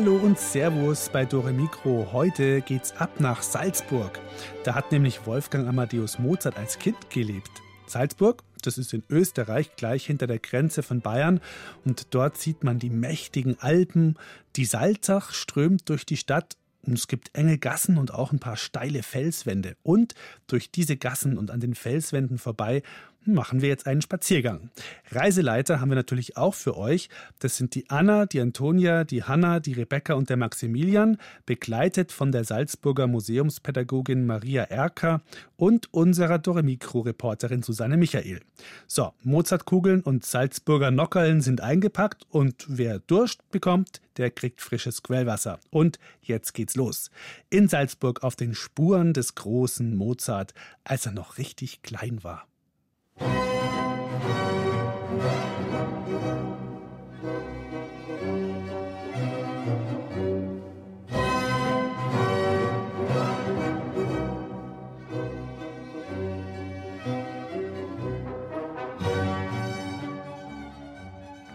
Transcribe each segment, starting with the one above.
Hallo und Servus bei Dore Mikro. Heute geht's ab nach Salzburg. Da hat nämlich Wolfgang Amadeus Mozart als Kind gelebt. Salzburg, das ist in Österreich gleich hinter der Grenze von Bayern und dort sieht man die mächtigen Alpen. Die Salzach strömt durch die Stadt und es gibt enge Gassen und auch ein paar steile Felswände. Und durch diese Gassen und an den Felswänden vorbei machen wir jetzt einen Spaziergang. Reiseleiter haben wir natürlich auch für euch. Das sind die Anna, die Antonia, die Hanna, die Rebecca und der Maximilian, begleitet von der Salzburger Museumspädagogin Maria Erker und unserer Doremikro-Reporterin Susanne Michael. So, Mozartkugeln und Salzburger Nockerln sind eingepackt und wer Durst bekommt, der kriegt frisches Quellwasser. Und jetzt geht's los. In Salzburg auf den Spuren des großen Mozart, als er noch richtig klein war.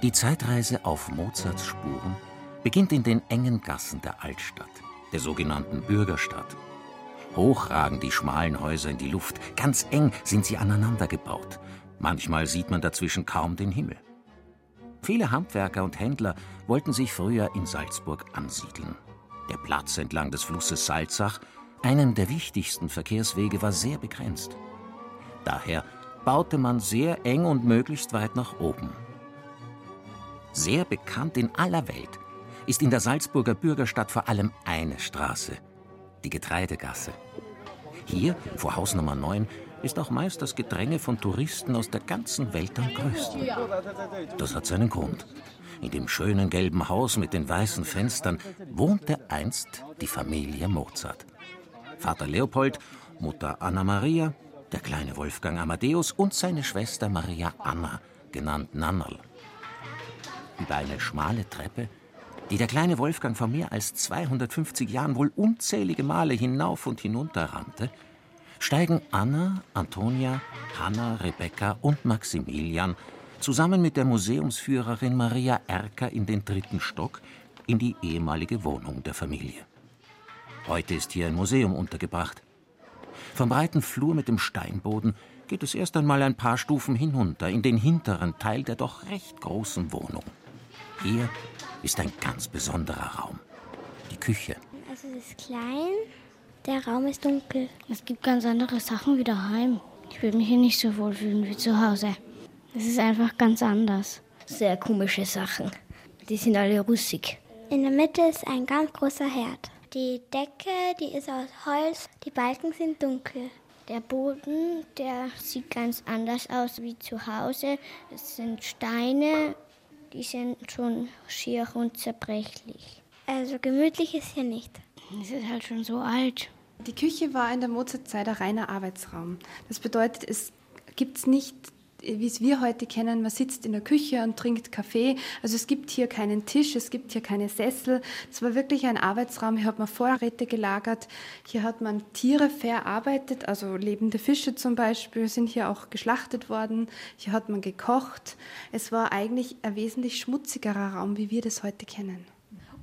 Die Zeitreise auf Mozarts Spuren beginnt in den engen Gassen der Altstadt, der sogenannten Bürgerstadt. Hoch ragen die schmalen Häuser in die Luft, ganz eng sind sie aneinander gebaut. Manchmal sieht man dazwischen kaum den Himmel. Viele Handwerker und Händler wollten sich früher in Salzburg ansiedeln. Der Platz entlang des Flusses Salzach, einem der wichtigsten Verkehrswege, war sehr begrenzt. Daher baute man sehr eng und möglichst weit nach oben. Sehr bekannt in aller Welt ist in der Salzburger Bürgerstadt vor allem eine Straße, die Getreidegasse. Hier, vor Haus Nummer 9, ist auch meist das Gedränge von Touristen aus der ganzen Welt am größten. Das hat seinen Grund. In dem schönen gelben Haus mit den weißen Fenstern wohnte einst die Familie Mozart. Vater Leopold, Mutter Anna Maria, der kleine Wolfgang Amadeus und seine Schwester Maria Anna, genannt Nannerl. Über eine schmale Treppe, die der kleine Wolfgang vor mehr als 250 Jahren wohl unzählige Male hinauf und hinunter rannte, steigen Anna, Antonia, Hanna, Rebecca und Maximilian zusammen mit der Museumsführerin Maria Erker in den dritten Stock in die ehemalige Wohnung der Familie. Heute ist hier ein Museum untergebracht. Vom breiten Flur mit dem Steinboden geht es erst einmal ein paar Stufen hinunter in den hinteren Teil der doch recht großen Wohnung. Hier ist ein ganz besonderer Raum. Die Küche. Also es ist klein, der Raum ist dunkel. Es gibt ganz andere Sachen wie daheim. Ich würde mich hier nicht so wohl fühlen wie zu Hause. Es ist einfach ganz anders. Sehr komische Sachen. Die sind alle russig. In der Mitte ist ein ganz großer Herd. Die Decke, die ist aus Holz. Die Balken sind dunkel. Der Boden, der sieht ganz anders aus wie zu Hause. Es sind Steine, die sind schon schier und zerbrechlich. Also gemütlich ist hier nicht. Es ist halt schon so alt. Die Küche war in der Mozartzeit ein reiner Arbeitsraum. Das bedeutet, es gibt nicht, wie es wir heute kennen, man sitzt in der Küche und trinkt Kaffee. Also es gibt hier keinen Tisch, es gibt hier keine Sessel. Es war wirklich ein Arbeitsraum. Hier hat man Vorräte gelagert. Hier hat man Tiere verarbeitet, also lebende Fische zum Beispiel sind hier auch geschlachtet worden. Hier hat man gekocht. Es war eigentlich ein wesentlich schmutzigerer Raum, wie wir das heute kennen.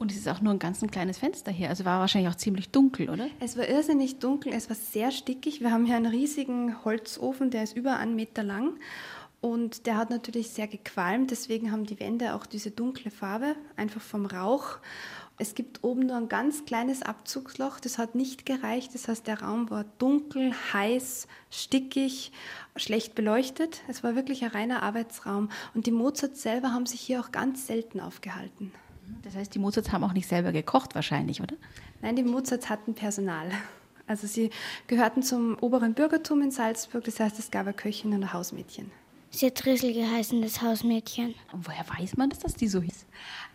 Und es ist auch nur ein ganz ein kleines Fenster hier. Also war wahrscheinlich auch ziemlich dunkel, oder? Es war irrsinnig dunkel, es war sehr stickig. Wir haben hier einen riesigen Holzofen, der ist über einen Meter lang. Und der hat natürlich sehr gequalmt, deswegen haben die Wände auch diese dunkle Farbe, einfach vom Rauch. Es gibt oben nur ein ganz kleines Abzugsloch, das hat nicht gereicht. Das heißt, der Raum war dunkel, heiß, stickig, schlecht beleuchtet. Es war wirklich ein reiner Arbeitsraum. Und die Mozarts selber haben sich hier auch ganz selten aufgehalten. Das heißt, die Mozarts haben auch nicht selber gekocht wahrscheinlich, oder? Nein, die Mozarts hatten Personal. Also sie gehörten zum oberen Bürgertum in Salzburg, das heißt, es gab eine Köchin und ein Hausmädchen. Sie hat Rissel geheißen, das Hausmädchen. Und woher weiß man, dass das die so hieß?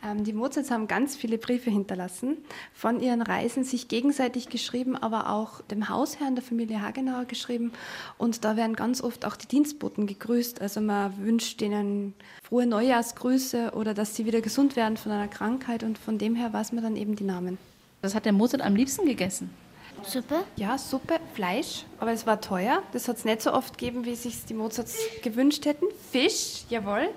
Ähm, die Mozarts haben ganz viele Briefe hinterlassen, von ihren Reisen sich gegenseitig geschrieben, aber auch dem Hausherrn der Familie Hagenauer geschrieben. Und da werden ganz oft auch die Dienstboten gegrüßt. Also man wünscht denen frohe Neujahrsgrüße oder dass sie wieder gesund werden von einer Krankheit. Und von dem her weiß man dann eben die Namen. Das hat der Mozart am liebsten gegessen. Suppe? Ja, Suppe, Fleisch, aber es war teuer. Das hat es nicht so oft gegeben, wie sich die Mozarts gewünscht hätten. Fisch, jawohl.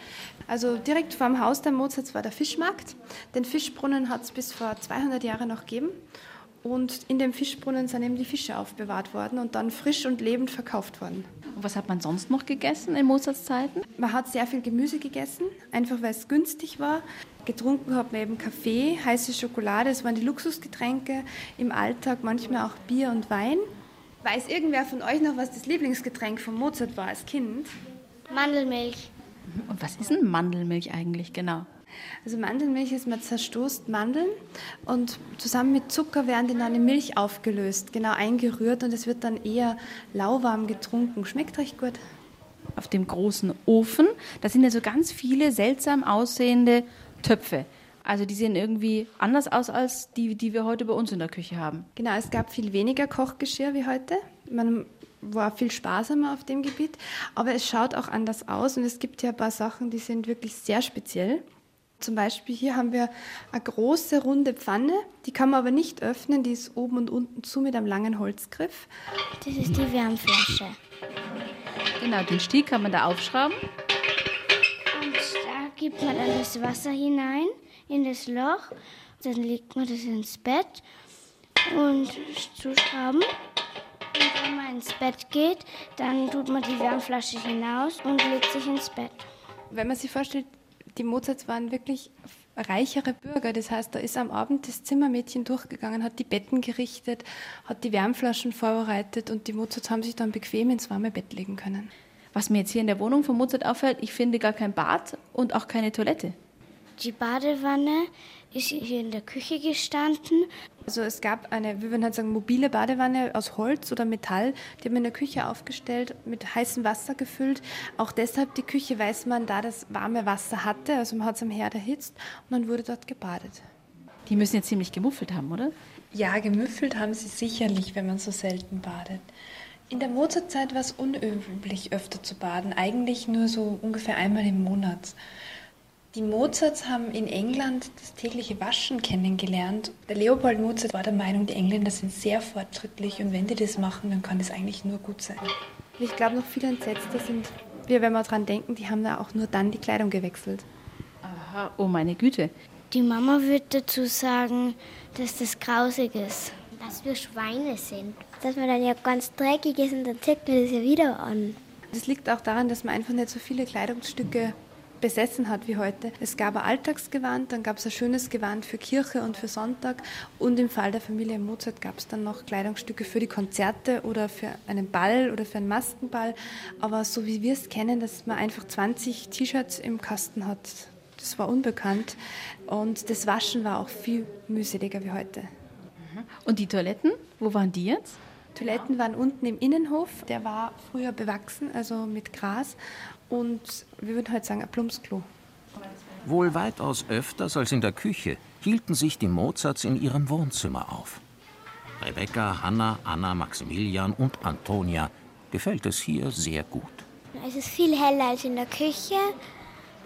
Also direkt vor dem Haus der Mozarts war der Fischmarkt. Den Fischbrunnen hat es bis vor 200 Jahren noch gegeben. Und in dem Fischbrunnen sind eben die Fische aufbewahrt worden und dann frisch und lebend verkauft worden. Und was hat man sonst noch gegessen in Mozarts Zeiten? Man hat sehr viel Gemüse gegessen, einfach weil es günstig war. Getrunken hat man eben Kaffee, heiße Schokolade, das waren die Luxusgetränke. Im Alltag manchmal auch Bier und Wein. Weiß irgendwer von euch noch, was das Lieblingsgetränk von Mozart war als Kind? Mandelmilch. Und was ist denn Mandelmilch eigentlich genau? Also Mandelmilch ist, man zerstoßt Mandeln und zusammen mit Zucker werden die in eine Milch aufgelöst, genau eingerührt und es wird dann eher lauwarm getrunken. Schmeckt recht gut. Auf dem großen Ofen, da sind ja so ganz viele seltsam aussehende Töpfe. Also die sehen irgendwie anders aus als die, die wir heute bei uns in der Küche haben. Genau, es gab viel weniger Kochgeschirr wie heute. Man war viel sparsamer auf dem Gebiet, aber es schaut auch anders aus und es gibt ja ein paar Sachen, die sind wirklich sehr speziell. Zum Beispiel hier haben wir eine große runde Pfanne, die kann man aber nicht öffnen, die ist oben und unten zu mit einem langen Holzgriff. Das ist die Wärmflasche. Genau, den Stiel kann man da aufschrauben. Gibt man dann das Wasser hinein in das Loch. Dann legt man das ins Bett und zuschrauben. Und wenn man ins Bett geht, dann tut man die Wärmflasche hinaus und legt sich ins Bett. Wenn man sich vorstellt, die Mozarts waren wirklich reichere Bürger. Das heißt, da ist am Abend das Zimmermädchen durchgegangen, hat die Betten gerichtet, hat die Wärmflaschen vorbereitet und die Mozarts haben sich dann bequem ins warme Bett legen können. Was mir jetzt hier in der Wohnung von Mozart auffällt, ich finde gar kein Bad und auch keine Toilette. Die Badewanne ist hier in der Küche gestanden. Also es gab eine, wir würden halt sagen, mobile Badewanne aus Holz oder Metall, die haben wir in der Küche aufgestellt, mit heißem Wasser gefüllt. Auch deshalb die Küche weiß man, da das warme Wasser hatte, also man hat es am Herd erhitzt und dann wurde dort gebadet. Die müssen jetzt ziemlich gemuffelt haben, oder? Ja, gemüffelt haben sie sicherlich, wenn man so selten badet. In der Mozartzeit war es unüblich, öfter zu baden, eigentlich nur so ungefähr einmal im Monat. Die Mozarts haben in England das tägliche Waschen kennengelernt. Der Leopold Mozart war der Meinung, die Engländer sind sehr fortschrittlich und wenn die das machen, dann kann das eigentlich nur gut sein. Ich glaube, noch viel entsetzter sind wir, wenn wir daran denken, die haben da auch nur dann die Kleidung gewechselt. Aha, oh meine Güte. Die Mama würde dazu sagen, dass das grausig ist. Dass wir Schweine sind. Dass man dann ja ganz dreckig ist und dann zieht man das ja wieder an. Das liegt auch daran, dass man einfach nicht so viele Kleidungsstücke besessen hat wie heute. Es gab ein Alltagsgewand, dann gab es ein schönes Gewand für Kirche und für Sonntag und im Fall der Familie Mozart gab es dann noch Kleidungsstücke für die Konzerte oder für einen Ball oder für einen Maskenball. Aber so wie wir es kennen, dass man einfach 20 T-Shirts im Kasten hat, das war unbekannt und das Waschen war auch viel mühseliger wie heute. Und die Toiletten, wo waren die jetzt? Toiletten waren unten im Innenhof. Der war früher bewachsen, also mit Gras und wir würden heute sagen ein Plumpsklo. Wohl weitaus öfters als in der Küche hielten sich die Mozarts in ihrem Wohnzimmer auf. Rebecca, Hanna, Anna, Maximilian und Antonia gefällt es hier sehr gut. Es ist viel heller als in der Küche.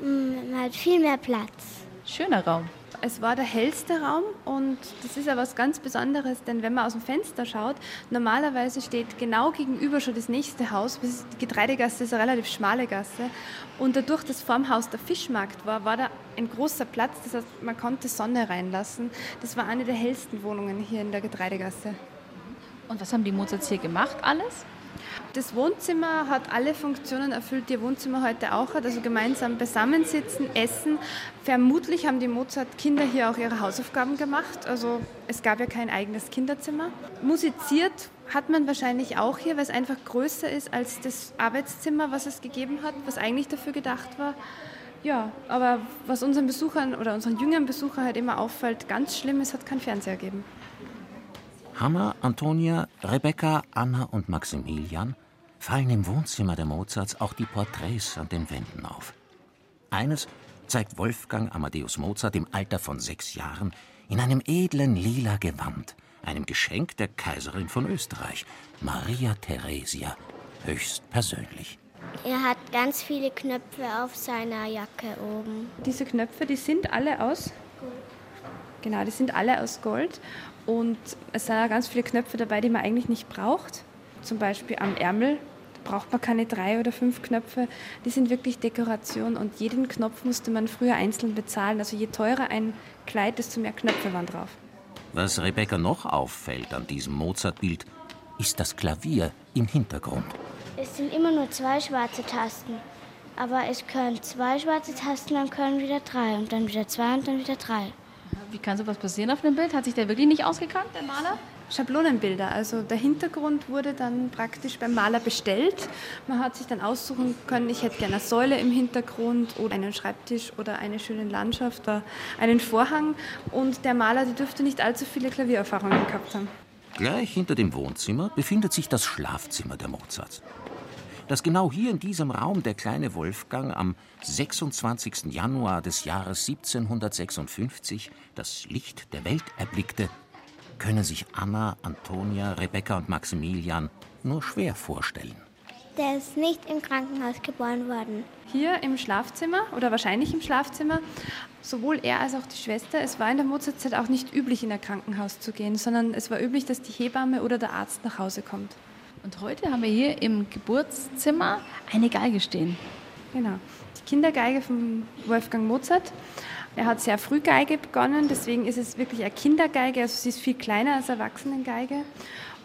Man hat viel mehr Platz. Schöner Raum. Es war der hellste Raum und das ist ja was ganz Besonderes, denn wenn man aus dem Fenster schaut, normalerweise steht genau gegenüber schon das nächste Haus. Die Getreidegasse ist eine relativ schmale Gasse und dadurch, dass vorm Haus der Fischmarkt war, war da ein großer Platz, das heißt, man konnte Sonne reinlassen. Das war eine der hellsten Wohnungen hier in der Getreidegasse. Und was haben die Mozarts hier gemacht alles? Das Wohnzimmer hat alle Funktionen erfüllt, die ihr Wohnzimmer heute auch hat. Also gemeinsam beisammensitzen, essen. Vermutlich haben die Mozart-Kinder hier auch ihre Hausaufgaben gemacht. Also es gab ja kein eigenes Kinderzimmer. Musiziert hat man wahrscheinlich auch hier, weil es einfach größer ist als das Arbeitszimmer, was es gegeben hat, was eigentlich dafür gedacht war. Ja, aber was unseren Besuchern oder unseren jüngeren Besuchern halt immer auffällt, ganz schlimm, es hat keinen Fernseher gegeben. Hanna, Antonia, Rebecca, Anna und Maximilian fallen im Wohnzimmer der Mozarts auch die Porträts an den Wänden auf. Eines zeigt Wolfgang Amadeus Mozart im Alter von sechs Jahren in einem edlen lila Gewand, einem Geschenk der Kaiserin von Österreich, Maria Theresia, höchst persönlich. Er hat ganz viele Knöpfe auf seiner Jacke oben. Diese Knöpfe, die sind alle aus Gold. Genau, die sind alle aus Gold. Und es sind auch ganz viele Knöpfe dabei, die man eigentlich nicht braucht. Zum Beispiel am Ärmel da braucht man keine drei oder fünf Knöpfe. Die sind wirklich Dekoration und jeden Knopf musste man früher einzeln bezahlen. Also je teurer ein Kleid, desto mehr Knöpfe waren drauf. Was Rebecca noch auffällt an diesem Mozart-Bild, ist das Klavier im Hintergrund. Es sind immer nur zwei schwarze Tasten. Aber es können zwei schwarze Tasten, dann können wieder drei und dann wieder zwei und dann wieder drei. Wie kann sowas passieren auf einem Bild? Hat sich der wirklich nicht ausgekannt, der Maler? Schablonenbilder. Also der Hintergrund wurde dann praktisch beim Maler bestellt. Man hat sich dann aussuchen können, ich hätte gerne eine Säule im Hintergrund oder einen Schreibtisch oder eine schöne Landschaft oder einen Vorhang. Und der Maler, der dürfte nicht allzu viele Klaviererfahrungen gehabt haben. Gleich hinter dem Wohnzimmer befindet sich das Schlafzimmer der Mozarts. Dass genau hier in diesem Raum der kleine Wolfgang am 26. Januar des Jahres 1756 das Licht der Welt erblickte, können sich Anna, Antonia, Rebecca und Maximilian nur schwer vorstellen. Der ist nicht im Krankenhaus geboren worden. Hier im Schlafzimmer oder wahrscheinlich im Schlafzimmer, sowohl er als auch die Schwester, es war in der Mozartzeit auch nicht üblich, in ein Krankenhaus zu gehen, sondern es war üblich, dass die Hebamme oder der Arzt nach Hause kommt. Und heute haben wir hier im Geburtszimmer eine Geige stehen. Genau, die Kindergeige von Wolfgang Mozart. Er hat sehr früh Geige begonnen, deswegen ist es wirklich eine Kindergeige, also sie ist viel kleiner als Erwachsenengeige.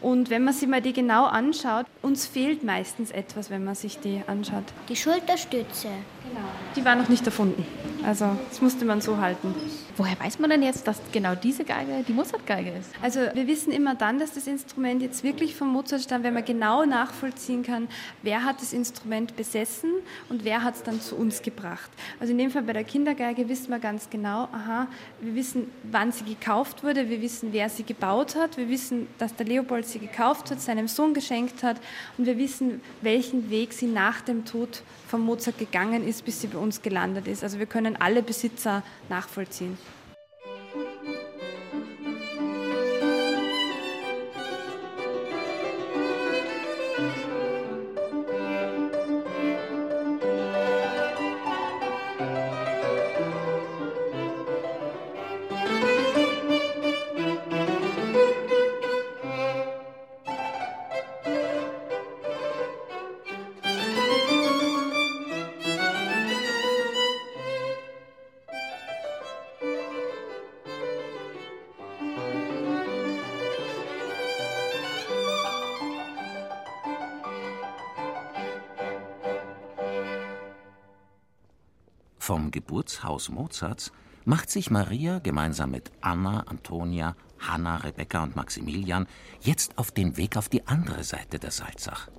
Und wenn man sich mal die genau anschaut, uns fehlt meistens etwas, wenn man sich die anschaut. Die Schulterstütze. Genau. Die war noch nicht erfunden. Also das musste man so halten. Woher weiß man denn jetzt, dass genau diese Geige die Mozart-Geige ist? Also wir wissen immer dann, dass das Instrument jetzt wirklich vom Mozart stammt, wenn man genau nachvollziehen kann, wer hat das Instrument besessen und wer hat es dann zu uns gebracht. Also in dem Fall bei der Kindergeige wissen wir ganz genau, aha, wir wissen, wann sie gekauft wurde, wir wissen, wer sie gebaut hat, wir wissen, dass der Leopold sie gekauft hat, seinem Sohn geschenkt hat und wir wissen, welchen Weg sie nach dem Tod von Mozart gegangen ist, bis sie bei uns gelandet ist. Also wir können alle Besitzer nachvollziehen. Vom Geburtshaus Mozarts macht sich Maria gemeinsam mit Anna, Antonia, Hanna, Rebecca und Maximilian jetzt auf den Weg auf die andere Seite der Salzach.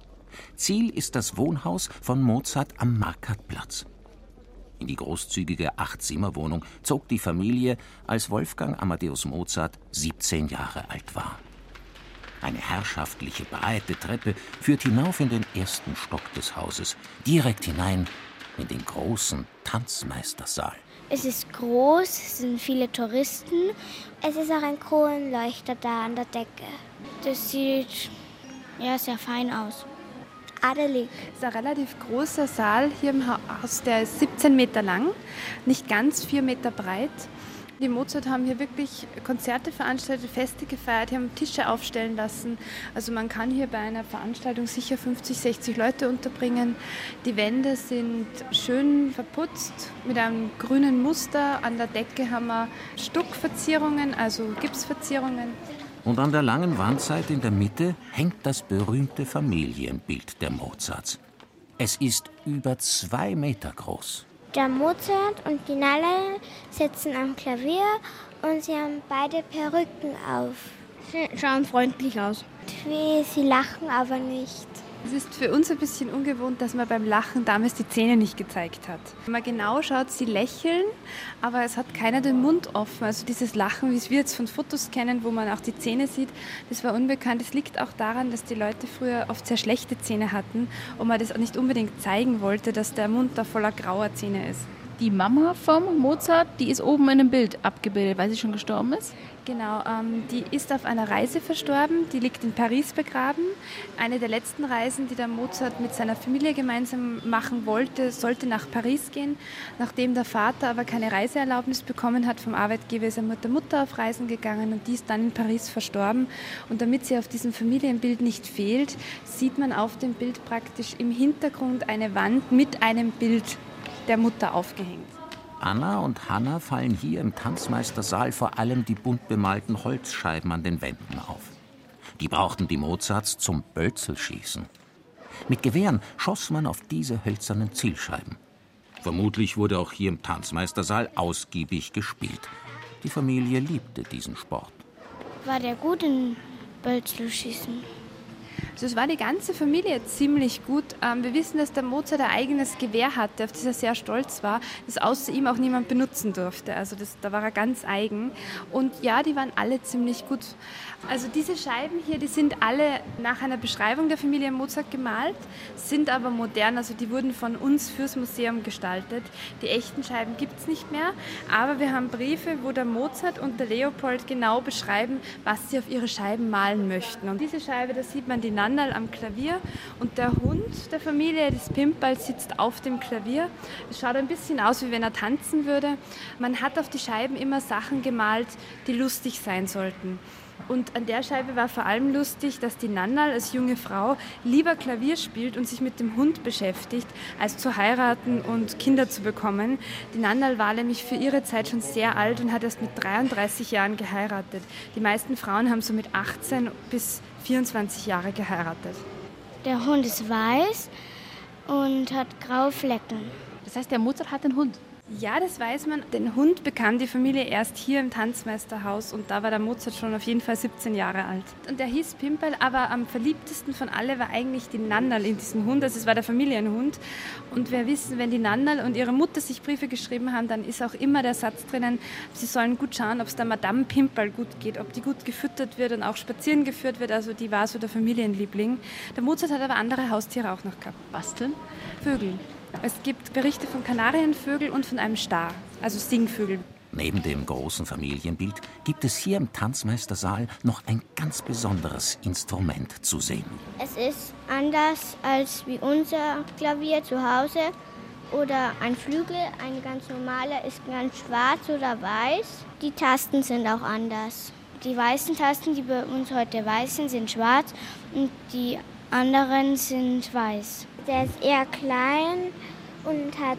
Ziel ist das Wohnhaus von Mozart am Markatplatz. In die großzügige Acht-Zimmer-Wohnung zog die Familie, als Wolfgang Amadeus Mozart 17 Jahre alt war. Eine herrschaftliche, breite Treppe führt hinauf in den ersten Stock des Hauses, direkt hinein in den großen Tanzmeistersaal. Es ist groß, es sind viele Touristen. Es ist auch ein Kronleuchter da an der Decke. Das sieht ja sehr fein aus. Adelig. Es ist ein relativ großer Saal hier im Haus, der ist 17 Meter lang, nicht ganz 4 Meter breit. Die Mozart haben hier wirklich Konzerte veranstaltet, Feste gefeiert, haben Tische aufstellen lassen. Also man kann hier bei einer Veranstaltung sicher 50, 60 Leute unterbringen. Die Wände sind schön verputzt mit einem grünen Muster. An der Decke haben wir Stuckverzierungen, also Gipsverzierungen. Und an der langen Wandseite in der Mitte hängt das berühmte Familienbild der Mozarts. Es ist über zwei Meter groß. Der Mozart und die Nalle sitzen am Klavier und sie haben beide Perücken auf. Sie schauen freundlich aus. Wie, sie lachen aber nicht. Es ist für uns ein bisschen ungewohnt, dass man beim Lachen damals die Zähne nicht gezeigt hat. Wenn man genau schaut, sie lächeln, aber es hat keiner den Mund offen. Also dieses Lachen, wie wir jetzt von Fotos kennen, wo man auch die Zähne sieht, das war unbekannt. Es liegt auch daran, dass die Leute früher oft sehr schlechte Zähne hatten und man das auch nicht unbedingt zeigen wollte, dass der Mund da voller grauer Zähne ist. Die Mama vom Mozart, die ist oben in einem Bild abgebildet, weil sie schon gestorben ist? Genau, ähm, die ist auf einer Reise verstorben, die liegt in Paris begraben. Eine der letzten Reisen, die der Mozart mit seiner Familie gemeinsam machen wollte, sollte nach Paris gehen. Nachdem der Vater aber keine Reiseerlaubnis bekommen hat vom Arbeitgeber, ist er mit der Mutter auf Reisen gegangen und die ist dann in Paris verstorben. Und damit sie auf diesem Familienbild nicht fehlt, sieht man auf dem Bild praktisch im Hintergrund eine Wand mit einem Bild der Mutter aufgehängt. Anna und Hanna fallen hier im Tanzmeistersaal vor allem die bunt bemalten Holzscheiben an den Wänden auf. Die brauchten die Mozarts zum Bölzelschießen. Mit Gewehren schoss man auf diese hölzernen Zielscheiben. Vermutlich wurde auch hier im Tanzmeistersaal ausgiebig gespielt. Die Familie liebte diesen Sport. War der gut in Bölzelschießen? Also es war die ganze Familie ziemlich gut. Ähm, wir wissen, dass der Mozart ein eigenes Gewehr hatte, auf das er sehr stolz war, das außer ihm auch niemand benutzen durfte. Also das, da war er ganz eigen. Und ja, die waren alle ziemlich gut. Also diese Scheiben hier, die sind alle nach einer Beschreibung der Familie Mozart gemalt, sind aber modern. Also die wurden von uns fürs Museum gestaltet. Die echten Scheiben gibt es nicht mehr. Aber wir haben Briefe, wo der Mozart und der Leopold genau beschreiben, was sie auf ihre Scheiben malen möchten. Und diese Scheibe, da sieht man die Nannal am Klavier und der Hund der Familie, das Pimpal, sitzt auf dem Klavier. Es schaut ein bisschen aus, wie wenn er tanzen würde. Man hat auf die Scheiben immer Sachen gemalt, die lustig sein sollten. Und an der Scheibe war vor allem lustig, dass die Nannal als junge Frau lieber Klavier spielt und sich mit dem Hund beschäftigt, als zu heiraten und Kinder zu bekommen. Die Nannal war nämlich für ihre Zeit schon sehr alt und hat erst mit 33 Jahren geheiratet. Die meisten Frauen haben so mit 18 bis 24 Jahre geheiratet. Der Hund ist weiß und hat graue Flecken. Das heißt, der Mozart hat einen Hund? Ja, das weiß man. Den Hund bekam die Familie erst hier im Tanzmeisterhaus und da war der Mozart schon auf jeden Fall 17 Jahre alt. Und der hieß Pimpel, aber am verliebtesten von alle war eigentlich die Nannal in diesen Hund. Also es war der Familienhund. Und wir wissen, wenn die Nannal und ihre Mutter sich Briefe geschrieben haben, dann ist auch immer der Satz drinnen, sie sollen gut schauen, ob es der Madame Pimpel gut geht, ob die gut gefüttert wird und auch spazieren geführt wird. Also die war so der Familienliebling. Der Mozart hat aber andere Haustiere auch noch gehabt. Was denn? Vögel. Es gibt Berichte von Kanarienvögeln und von einem Star, also Singvögel. Neben dem großen Familienbild gibt es hier im Tanzmeistersaal noch ein ganz besonderes Instrument zu sehen. Es ist anders als wie unser Klavier zu Hause oder ein Flügel, ein ganz normaler ist ganz schwarz oder weiß. Die Tasten sind auch anders. Die weißen Tasten, die bei uns heute weiß sind, sind schwarz und die anderen sind weiß. Der ist eher klein und hat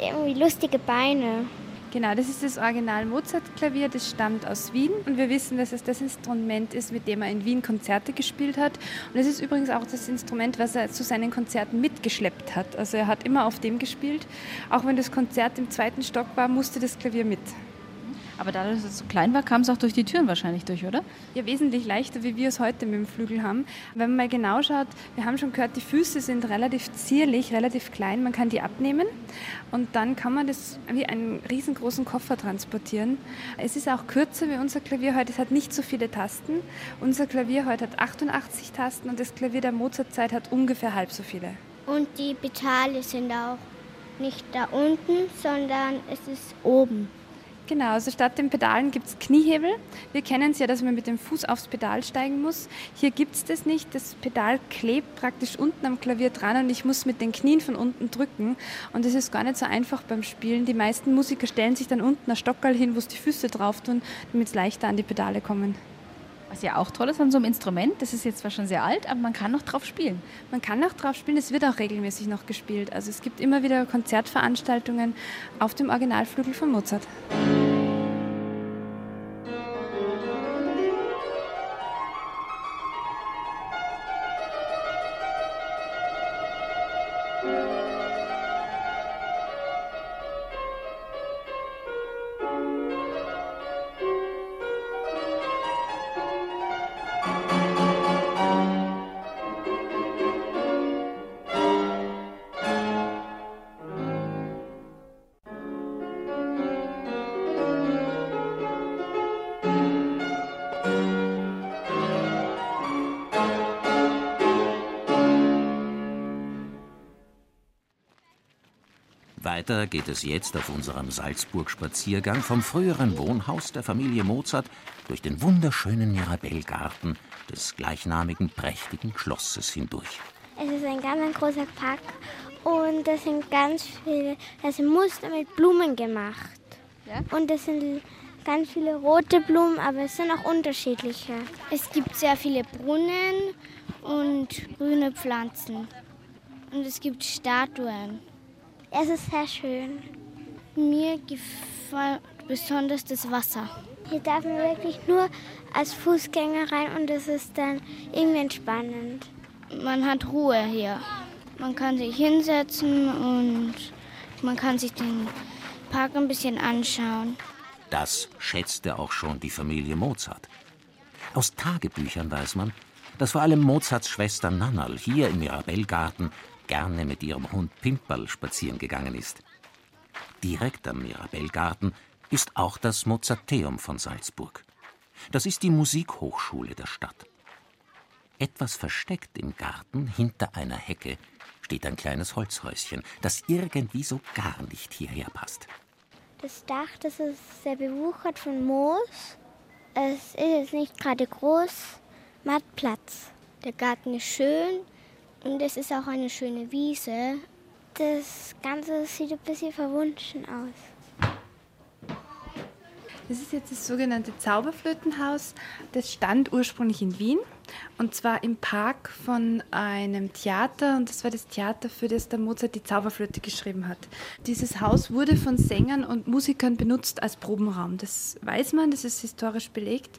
irgendwie lustige Beine. Genau, das ist das Original Mozart-Klavier, das stammt aus Wien und wir wissen, dass es das Instrument ist, mit dem er in Wien Konzerte gespielt hat. Und es ist übrigens auch das Instrument, was er zu seinen Konzerten mitgeschleppt hat. Also er hat immer auf dem gespielt. Auch wenn das Konzert im zweiten Stock war, musste das Klavier mit. Aber dadurch, dass es so klein war, kam es auch durch die Türen wahrscheinlich durch, oder? Ja, wesentlich leichter, wie wir es heute mit dem Flügel haben. Wenn man mal genau schaut, wir haben schon gehört, die Füße sind relativ zierlich, relativ klein. Man kann die abnehmen und dann kann man das wie einen riesengroßen Koffer transportieren. Es ist auch kürzer wie unser Klavier heute. Es hat nicht so viele Tasten. Unser Klavier heute hat 88 Tasten und das Klavier der Mozartzeit hat ungefähr halb so viele. Und die Pedale sind auch nicht da unten, sondern es ist oben. Genau, also statt den Pedalen gibt es Kniehebel. Wir kennen es ja, dass man mit dem Fuß aufs Pedal steigen muss. Hier gibt es das nicht. Das Pedal klebt praktisch unten am Klavier dran und ich muss mit den Knien von unten drücken. Und das ist gar nicht so einfach beim Spielen. Die meisten Musiker stellen sich dann unten ein Stockerl hin, wo sie die Füße drauf tun, damit es leichter an die Pedale kommen. Was ja auch toll ist an so einem Instrument, das ist jetzt zwar schon sehr alt, aber man kann noch drauf spielen. Man kann noch drauf spielen, es wird auch regelmäßig noch gespielt. Also es gibt immer wieder Konzertveranstaltungen auf dem Originalflügel von Mozart. Weiter geht es jetzt auf unserem Salzburg-Spaziergang vom früheren Wohnhaus der Familie Mozart durch den wunderschönen Mirabellgarten des gleichnamigen prächtigen Schlosses hindurch. Es ist ein ganz ein großer Park und das sind ganz viele, das sind Muster mit Blumen gemacht. Ja? Und das sind ganz viele rote Blumen, aber es sind auch unterschiedliche. Es gibt sehr viele Brunnen und grüne Pflanzen. Und es gibt Statuen. Es ist sehr schön. Mir gefällt besonders das Wasser. Hier darf man wirklich nur als Fußgänger rein und es ist dann irgendwie entspannend. Man hat Ruhe hier. Man kann sich hinsetzen und man kann sich den Park ein bisschen anschauen. Das schätzte auch schon die Familie Mozart. Aus Tagebüchern weiß man, dass vor allem Mozarts Schwester Nannal hier im Mirabellgarten gerne mit ihrem Hund Pimperl spazieren gegangen ist. Direkt am Mirabellgarten ist auch das Mozarteum von Salzburg. Das ist die Musikhochschule der Stadt. Etwas versteckt im Garten hinter einer Hecke steht ein kleines Holzhäuschen, das irgendwie so gar nicht hierher passt. Das Dach, das ist sehr bewuchert von Moos. Es ist nicht gerade groß, man hat Platz. Der Garten ist schön, und es ist auch eine schöne Wiese. Das Ganze sieht ein bisschen verwunschen aus. Das ist jetzt das sogenannte Zauberflötenhaus. Das stand ursprünglich in Wien und zwar im Park von einem Theater und das war das Theater, für das der Mozart die Zauberflöte geschrieben hat. Dieses Haus wurde von Sängern und Musikern benutzt als Probenraum. Das weiß man, das ist historisch belegt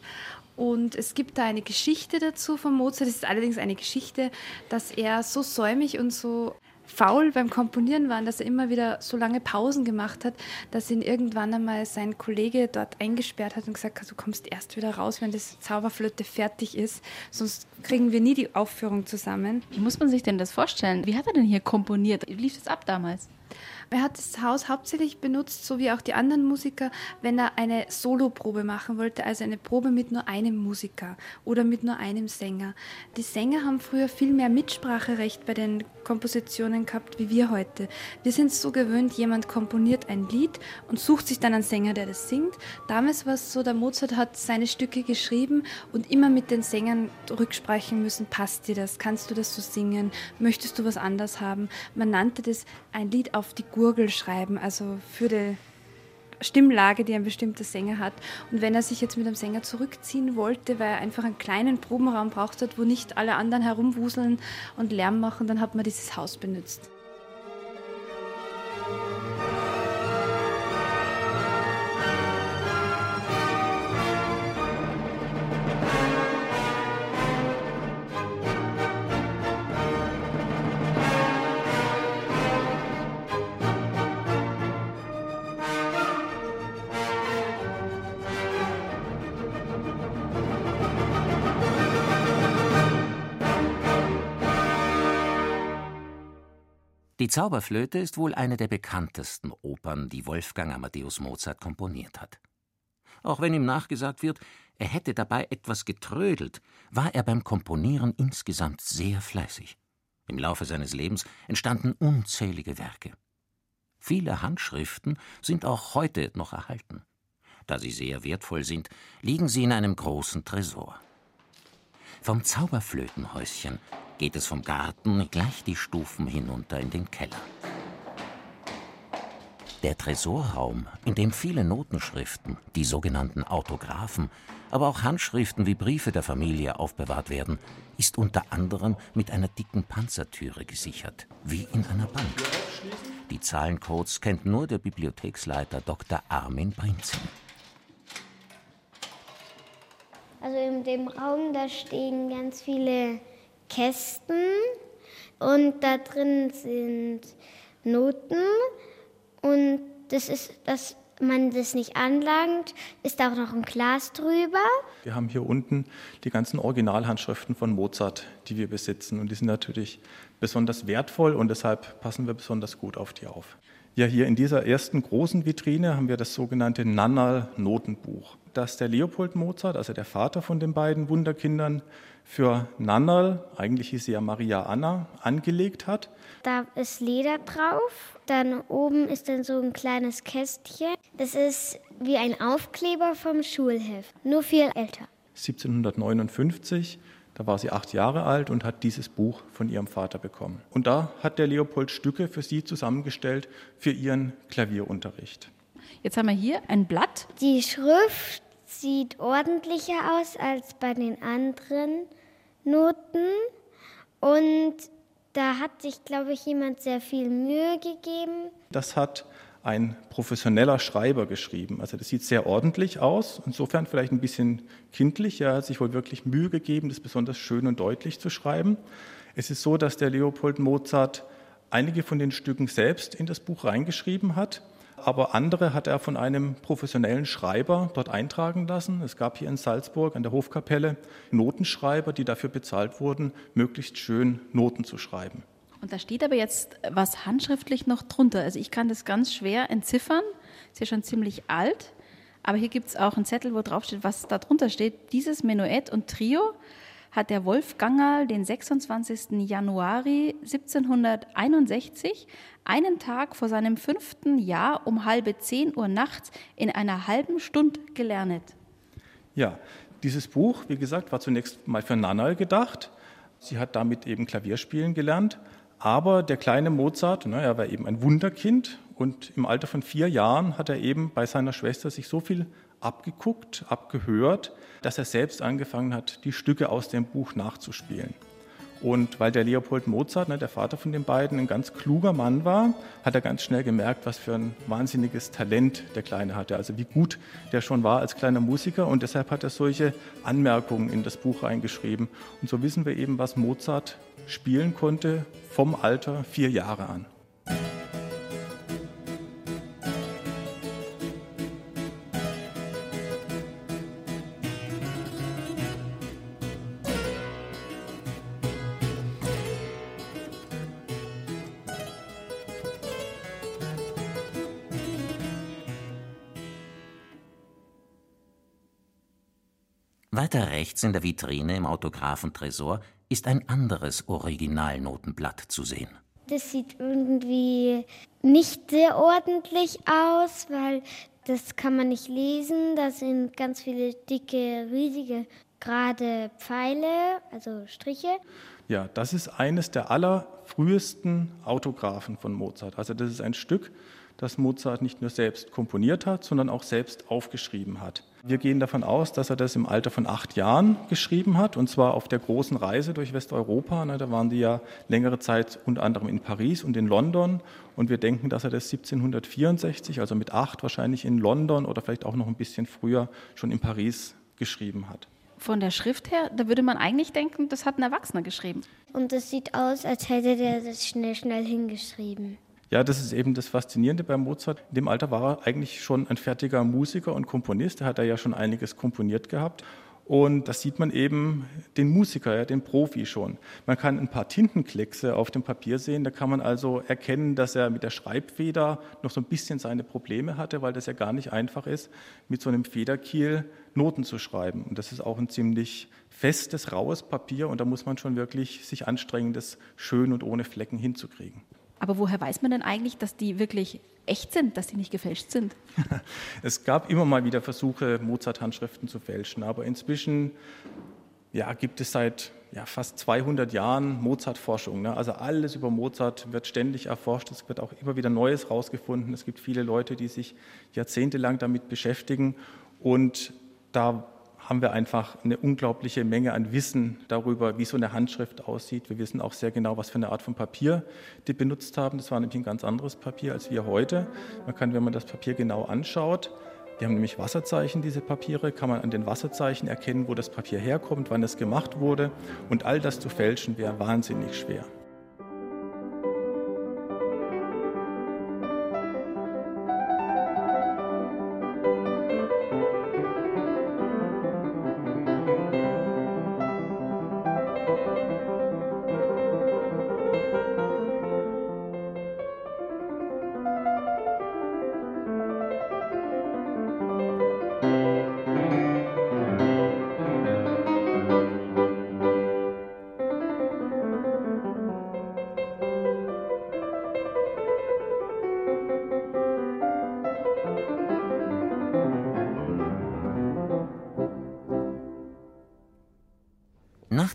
und es gibt da eine Geschichte dazu von Mozart. Es ist allerdings eine Geschichte, dass er so säumig und so faul beim Komponieren war, dass er immer wieder so lange Pausen gemacht hat, dass ihn irgendwann einmal sein Kollege dort eingesperrt hat und gesagt hat, du kommst erst wieder raus, wenn das Zauberflöte fertig ist, sonst kriegen wir nie die Aufführung zusammen. Wie muss man sich denn das vorstellen? Wie hat er denn hier komponiert? Wie lief das ab damals? Er hat das Haus hauptsächlich benutzt, so wie auch die anderen Musiker, wenn er eine Soloprobe machen wollte, also eine Probe mit nur einem Musiker oder mit nur einem Sänger. Die Sänger haben früher viel mehr Mitspracherecht bei den Kompositionen gehabt wie wir heute. Wir sind so gewöhnt, jemand komponiert ein Lied und sucht sich dann einen Sänger, der das singt. Damals war es so, der Mozart hat seine Stücke geschrieben und immer mit den Sängern rücksprechen müssen, passt dir das, kannst du das so singen, möchtest du was anders haben. Man nannte das ein Lied auf die Gurgel schreiben, also für die Stimmlage, die ein bestimmter Sänger hat. Und wenn er sich jetzt mit einem Sänger zurückziehen wollte, weil er einfach einen kleinen Probenraum braucht hat, wo nicht alle anderen herumwuseln und Lärm machen, dann hat man dieses Haus benutzt. Die Zauberflöte ist wohl eine der bekanntesten Opern, die Wolfgang Amadeus Mozart komponiert hat. Auch wenn ihm nachgesagt wird, er hätte dabei etwas getrödelt, war er beim Komponieren insgesamt sehr fleißig. Im Laufe seines Lebens entstanden unzählige Werke. Viele Handschriften sind auch heute noch erhalten. Da sie sehr wertvoll sind, liegen sie in einem großen Tresor. Vom Zauberflötenhäuschen geht es vom Garten gleich die Stufen hinunter in den Keller. Der Tresorraum, in dem viele Notenschriften, die sogenannten Autographen, aber auch Handschriften wie Briefe der Familie aufbewahrt werden, ist unter anderem mit einer dicken Panzertüre gesichert, wie in einer Bank. Die Zahlencodes kennt nur der Bibliotheksleiter Dr. Armin Brinzing. Also in dem Raum, da stehen ganz viele Kästen und da drin sind Noten und das ist, dass man das nicht anlangt, ist auch noch ein Glas drüber. Wir haben hier unten die ganzen Originalhandschriften von Mozart, die wir besitzen und die sind natürlich besonders wertvoll und deshalb passen wir besonders gut auf die auf. Ja, hier in dieser ersten großen Vitrine haben wir das sogenannte Nannal Notenbuch, das der Leopold Mozart, also der Vater von den beiden Wunderkindern, für Nannerl, eigentlich hieß sie ja Maria Anna, angelegt hat. Da ist Leder drauf. Dann oben ist dann so ein kleines Kästchen. Das ist wie ein Aufkleber vom Schulheft, nur viel älter. 1759, da war sie acht Jahre alt und hat dieses Buch von ihrem Vater bekommen. Und da hat der Leopold Stücke für sie zusammengestellt für ihren Klavierunterricht. Jetzt haben wir hier ein Blatt. Die Schrift sieht ordentlicher aus als bei den anderen Noten. Und da hat sich, glaube ich, jemand sehr viel Mühe gegeben. Das hat ein professioneller Schreiber geschrieben. Also das sieht sehr ordentlich aus, insofern vielleicht ein bisschen kindlich. Er hat sich wohl wirklich Mühe gegeben, das besonders schön und deutlich zu schreiben. Es ist so, dass der Leopold Mozart einige von den Stücken selbst in das Buch reingeschrieben hat aber andere hat er von einem professionellen Schreiber dort eintragen lassen. Es gab hier in Salzburg an der Hofkapelle Notenschreiber, die dafür bezahlt wurden, möglichst schön Noten zu schreiben. Und da steht aber jetzt was handschriftlich noch drunter. Also ich kann das ganz schwer entziffern. Ist ja schon ziemlich alt. Aber hier gibt es auch einen Zettel, wo drauf steht, was da drunter steht. Dieses Menuett und Trio hat der Wolfgangerl den 26. Januar 1761, einen Tag vor seinem fünften Jahr um halbe zehn Uhr nachts in einer halben Stunde gelernt. Ja, dieses Buch, wie gesagt, war zunächst mal für Nannerl gedacht. Sie hat damit eben Klavierspielen gelernt. Aber der kleine Mozart, na, er war eben ein Wunderkind und im Alter von vier Jahren hat er eben bei seiner Schwester sich so viel abgeguckt, abgehört, dass er selbst angefangen hat, die Stücke aus dem Buch nachzuspielen. Und weil der Leopold Mozart, ne, der Vater von den beiden, ein ganz kluger Mann war, hat er ganz schnell gemerkt, was für ein wahnsinniges Talent der Kleine hatte. Also wie gut der schon war als kleiner Musiker. Und deshalb hat er solche Anmerkungen in das Buch reingeschrieben. Und so wissen wir eben, was Mozart spielen konnte vom Alter vier Jahre an. Weiter rechts in der Vitrine im Autographentresor ist ein anderes Originalnotenblatt zu sehen. Das sieht irgendwie nicht sehr ordentlich aus, weil das kann man nicht lesen. Da sind ganz viele dicke, riesige, gerade Pfeile, also Striche. Ja, das ist eines der allerfrühesten Autographen von Mozart. Also das ist ein Stück, das Mozart nicht nur selbst komponiert hat, sondern auch selbst aufgeschrieben hat. Wir gehen davon aus, dass er das im Alter von acht Jahren geschrieben hat, und zwar auf der großen Reise durch Westeuropa. Da waren die ja längere Zeit unter anderem in Paris und in London. Und wir denken, dass er das 1764, also mit acht wahrscheinlich in London oder vielleicht auch noch ein bisschen früher schon in Paris geschrieben hat. Von der Schrift her, da würde man eigentlich denken, das hat ein Erwachsener geschrieben. Und es sieht aus, als hätte der das schnell, schnell hingeschrieben. Ja, das ist eben das Faszinierende bei Mozart. In dem Alter war er eigentlich schon ein fertiger Musiker und Komponist. Er hat ja schon einiges komponiert gehabt. Und das sieht man eben den Musiker, ja, den Profi schon. Man kann ein paar Tintenkleckse auf dem Papier sehen. Da kann man also erkennen, dass er mit der Schreibfeder noch so ein bisschen seine Probleme hatte, weil das ja gar nicht einfach ist, mit so einem Federkiel Noten zu schreiben. Und das ist auch ein ziemlich festes, raues Papier. Und da muss man schon wirklich sich anstrengen, das schön und ohne Flecken hinzukriegen. Aber woher weiß man denn eigentlich, dass die wirklich echt sind, dass die nicht gefälscht sind? Es gab immer mal wieder Versuche, Mozart-Handschriften zu fälschen, aber inzwischen ja, gibt es seit ja, fast 200 Jahren Mozart-Forschung. Ne? Also alles über Mozart wird ständig erforscht, es wird auch immer wieder Neues rausgefunden. Es gibt viele Leute, die sich jahrzehntelang damit beschäftigen und da haben wir einfach eine unglaubliche Menge an Wissen darüber, wie so eine Handschrift aussieht. Wir wissen auch sehr genau, was für eine Art von Papier die benutzt haben. Das war nämlich ein ganz anderes Papier als wir heute. Man kann, wenn man das Papier genau anschaut, die haben nämlich Wasserzeichen, diese Papiere, kann man an den Wasserzeichen erkennen, wo das Papier herkommt, wann es gemacht wurde. Und all das zu fälschen wäre wahnsinnig schwer.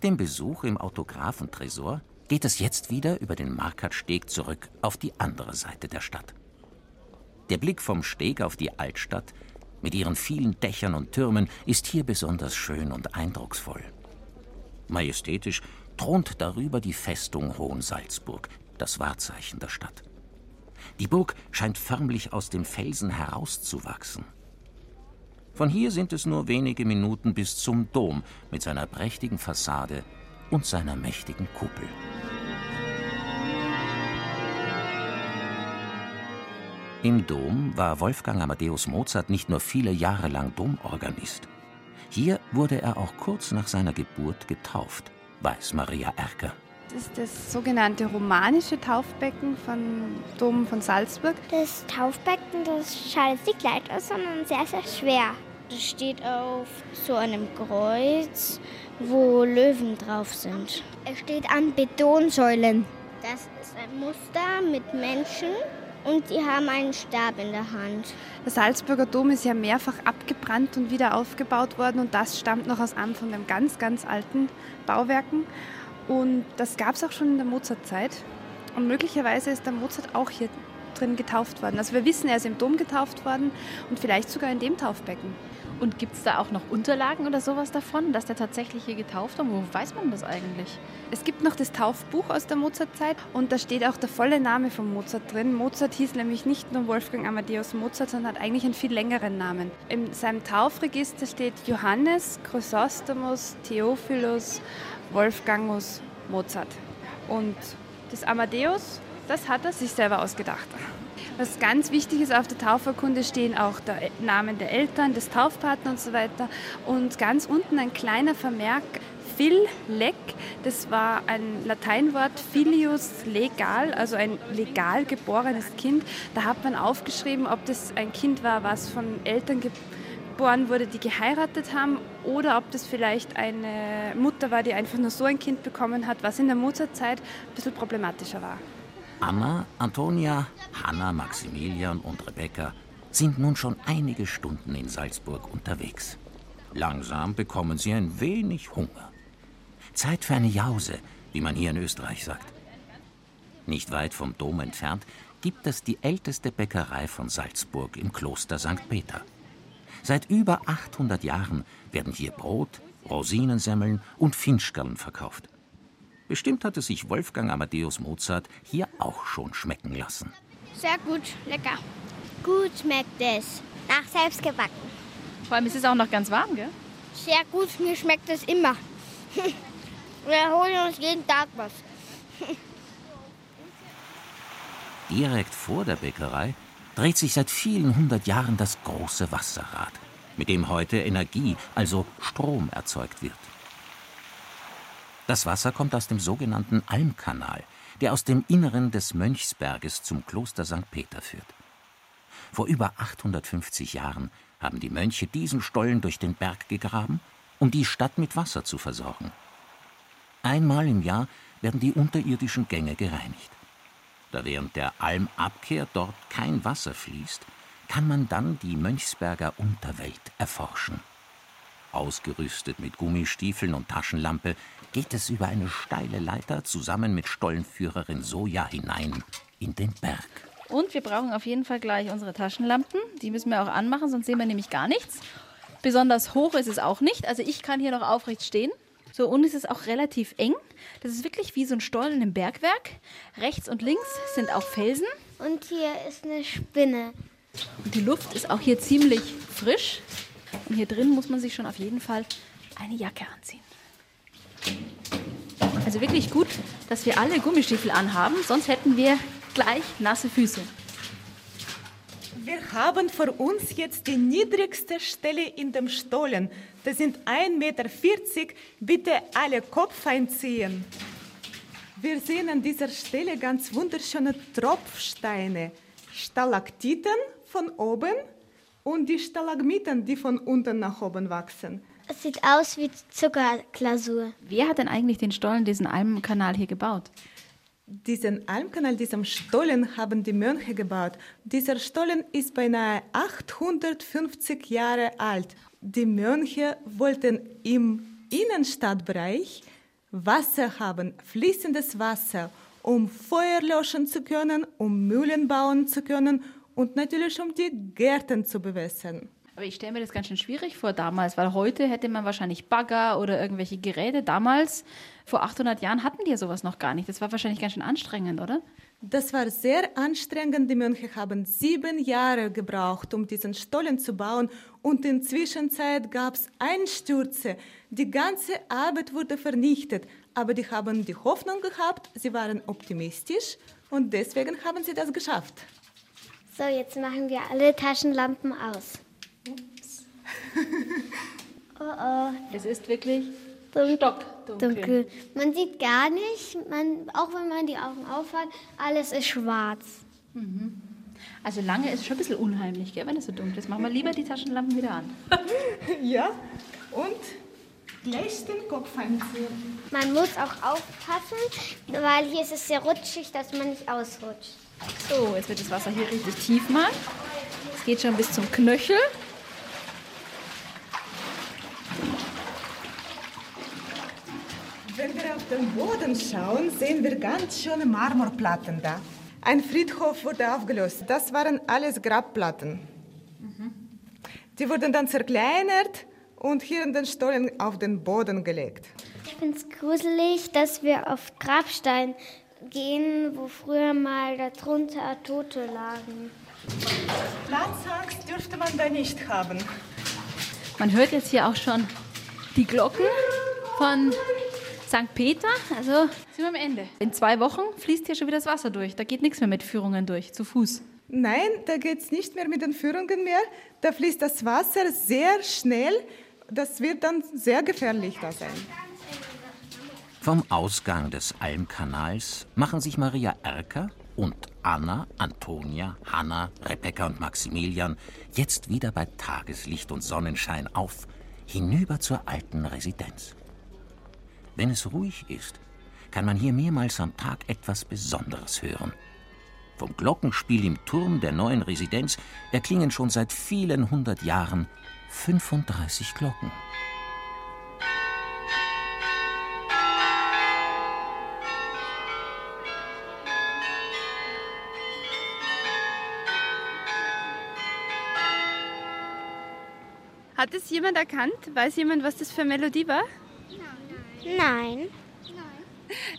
Dem Besuch im Autographentresor geht es jetzt wieder über den Markatsteg zurück auf die andere Seite der Stadt. Der Blick vom Steg auf die Altstadt mit ihren vielen Dächern und Türmen ist hier besonders schön und eindrucksvoll. Majestätisch thront darüber die Festung Hohensalzburg, das Wahrzeichen der Stadt. Die Burg scheint förmlich aus dem Felsen herauszuwachsen. Von hier sind es nur wenige Minuten bis zum Dom mit seiner prächtigen Fassade und seiner mächtigen Kuppel. Im Dom war Wolfgang Amadeus Mozart nicht nur viele Jahre lang Domorganist. Hier wurde er auch kurz nach seiner Geburt getauft, weiß Maria Erker. Das ist das sogenannte romanische Taufbecken vom Dom von Salzburg. Das Taufbecken, das schaut jetzt nicht leicht aus, sondern sehr, sehr schwer. Das steht auf so einem Kreuz, wo Löwen drauf sind. Es steht an Betonsäulen. Das ist ein Muster mit Menschen und sie haben einen Stab in der Hand. Der Salzburger Dom ist ja mehrfach abgebrannt und wieder aufgebaut worden und das stammt noch aus einem von den ganz, ganz alten Bauwerken. Und das gab es auch schon in der Mozartzeit. Und möglicherweise ist der Mozart auch hier drin getauft worden. Also wir wissen, er ist im Dom getauft worden und vielleicht sogar in dem Taufbecken. Und gibt es da auch noch Unterlagen oder sowas davon, dass der tatsächlich hier getauft hat? Wo weiß man das eigentlich? Es gibt noch das Taufbuch aus der Mozartzeit und da steht auch der volle Name von Mozart drin. Mozart hieß nämlich nicht nur Wolfgang Amadeus Mozart, sondern hat eigentlich einen viel längeren Namen. In seinem Taufregister steht Johannes Chrysostomus Theophilus Wolfgangus Mozart. Und das Amadeus, das hat er sich selber ausgedacht. Was ganz wichtig ist, auf der Taufurkunde stehen auch der Namen der Eltern, des Taufpartners und so weiter. Und ganz unten ein kleiner Vermerk, Phil Leck, das war ein Lateinwort, filius legal, also ein legal geborenes Kind. Da hat man aufgeschrieben, ob das ein Kind war, was von Eltern geboren wurde, die geheiratet haben, oder ob das vielleicht eine Mutter war, die einfach nur so ein Kind bekommen hat, was in der Mutterzeit ein bisschen problematischer war. Anna, Antonia, Hanna, Maximilian und Rebecca sind nun schon einige Stunden in Salzburg unterwegs. Langsam bekommen sie ein wenig Hunger. Zeit für eine Jause, wie man hier in Österreich sagt. Nicht weit vom Dom entfernt gibt es die älteste Bäckerei von Salzburg im Kloster St. Peter. Seit über 800 Jahren werden hier Brot, Rosinensemmeln und Finchgern verkauft. Bestimmt hatte sich Wolfgang Amadeus Mozart hier auch schon schmecken lassen. Sehr gut, lecker. Gut schmeckt es. Nach selbst gebacken. Vor allem ist es auch noch ganz warm, gell? Sehr gut, mir schmeckt es immer. Wir holen uns jeden Tag was. Direkt vor der Bäckerei dreht sich seit vielen hundert Jahren das große Wasserrad, mit dem heute Energie, also Strom erzeugt wird. Das Wasser kommt aus dem sogenannten Almkanal, der aus dem Inneren des Mönchsberges zum Kloster St. Peter führt. Vor über 850 Jahren haben die Mönche diesen Stollen durch den Berg gegraben, um die Stadt mit Wasser zu versorgen. Einmal im Jahr werden die unterirdischen Gänge gereinigt. Da während der Almabkehr dort kein Wasser fließt, kann man dann die Mönchsberger Unterwelt erforschen. Ausgerüstet mit Gummistiefeln und Taschenlampe geht es über eine steile Leiter zusammen mit Stollenführerin Soja hinein in den Berg. Und wir brauchen auf jeden Fall gleich unsere Taschenlampen. Die müssen wir auch anmachen, sonst sehen wir nämlich gar nichts. Besonders hoch ist es auch nicht. Also ich kann hier noch aufrecht stehen. So, und es ist auch relativ eng. Das ist wirklich wie so ein Stollen im Bergwerk. Rechts und links sind auch Felsen. Und hier ist eine Spinne. Und die Luft ist auch hier ziemlich frisch. Und hier drin muss man sich schon auf jeden Fall eine Jacke anziehen. Also wirklich gut, dass wir alle Gummistiefel anhaben, sonst hätten wir gleich nasse Füße. Wir haben vor uns jetzt die niedrigste Stelle in dem Stollen. Das sind 1,40 Meter. Bitte alle Kopf einziehen. Wir sehen an dieser Stelle ganz wunderschöne Tropfsteine, Stalaktiten von oben und die Stalagmiten, die von unten nach oben wachsen. Es sieht aus wie Zuckerglasur. Wer hat denn eigentlich den Stollen, diesen Almkanal hier gebaut? Diesen Almkanal, diesen Stollen haben die Mönche gebaut. Dieser Stollen ist beinahe 850 Jahre alt. Die Mönche wollten im Innenstadtbereich Wasser haben, fließendes Wasser, um Feuer löschen zu können, um Mühlen bauen zu können und natürlich um die Gärten zu bewässern. Aber ich stelle mir das ganz schön schwierig vor damals, weil heute hätte man wahrscheinlich Bagger oder irgendwelche Geräte. Damals, vor 800 Jahren, hatten die ja sowas noch gar nicht. Das war wahrscheinlich ganz schön anstrengend, oder? Das war sehr anstrengend. Die Mönche haben sieben Jahre gebraucht, um diesen Stollen zu bauen. Und in der Zwischenzeit gab es Einstürze. Die ganze Arbeit wurde vernichtet. Aber die haben die Hoffnung gehabt, sie waren optimistisch und deswegen haben sie das geschafft. So, jetzt machen wir alle Taschenlampen aus. Ups. oh oh. Es ist wirklich Dun stockdunkel. dunkel. Man sieht gar nicht, man, auch wenn man die Augen aufhat, alles ist schwarz. Mhm. Also lange ist schon ein bisschen unheimlich, gell, wenn es so dunkel ist. Machen wir lieber die Taschenlampen wieder an. ja, und gleich den Kopf einziehen. Man muss auch aufpassen, weil hier ist es sehr rutschig, dass man nicht ausrutscht. So, jetzt wird das Wasser hier richtig tief mal. Es geht schon bis zum Knöchel. Wenn wir auf den Boden schauen, sehen wir ganz schöne Marmorplatten da. Ein Friedhof wurde aufgelöst. Das waren alles Grabplatten. Die wurden dann zerkleinert und hier in den Stollen auf den Boden gelegt. Ich finde es gruselig, dass wir auf Grabstein gehen, wo früher mal darunter Tote lagen. Platzangst dürfte man da nicht haben. Man hört jetzt hier auch schon die Glocken von St. Peter. Also sind wir am Ende. In zwei Wochen fließt hier schon wieder das Wasser durch. Da geht nichts mehr mit Führungen durch, zu Fuß. Nein, da geht es nicht mehr mit den Führungen mehr. Da fließt das Wasser sehr schnell. Das wird dann sehr gefährlich da sein. Vom Ausgang des Almkanals machen sich Maria Erker und Anna, Antonia, Hanna, Rebecca und Maximilian jetzt wieder bei Tageslicht und Sonnenschein auf, hinüber zur alten Residenz. Wenn es ruhig ist, kann man hier mehrmals am Tag etwas Besonderes hören. Vom Glockenspiel im Turm der neuen Residenz erklingen schon seit vielen hundert Jahren 35 Glocken. Hat es jemand erkannt? Weiß jemand, was das für eine Melodie war? Nein.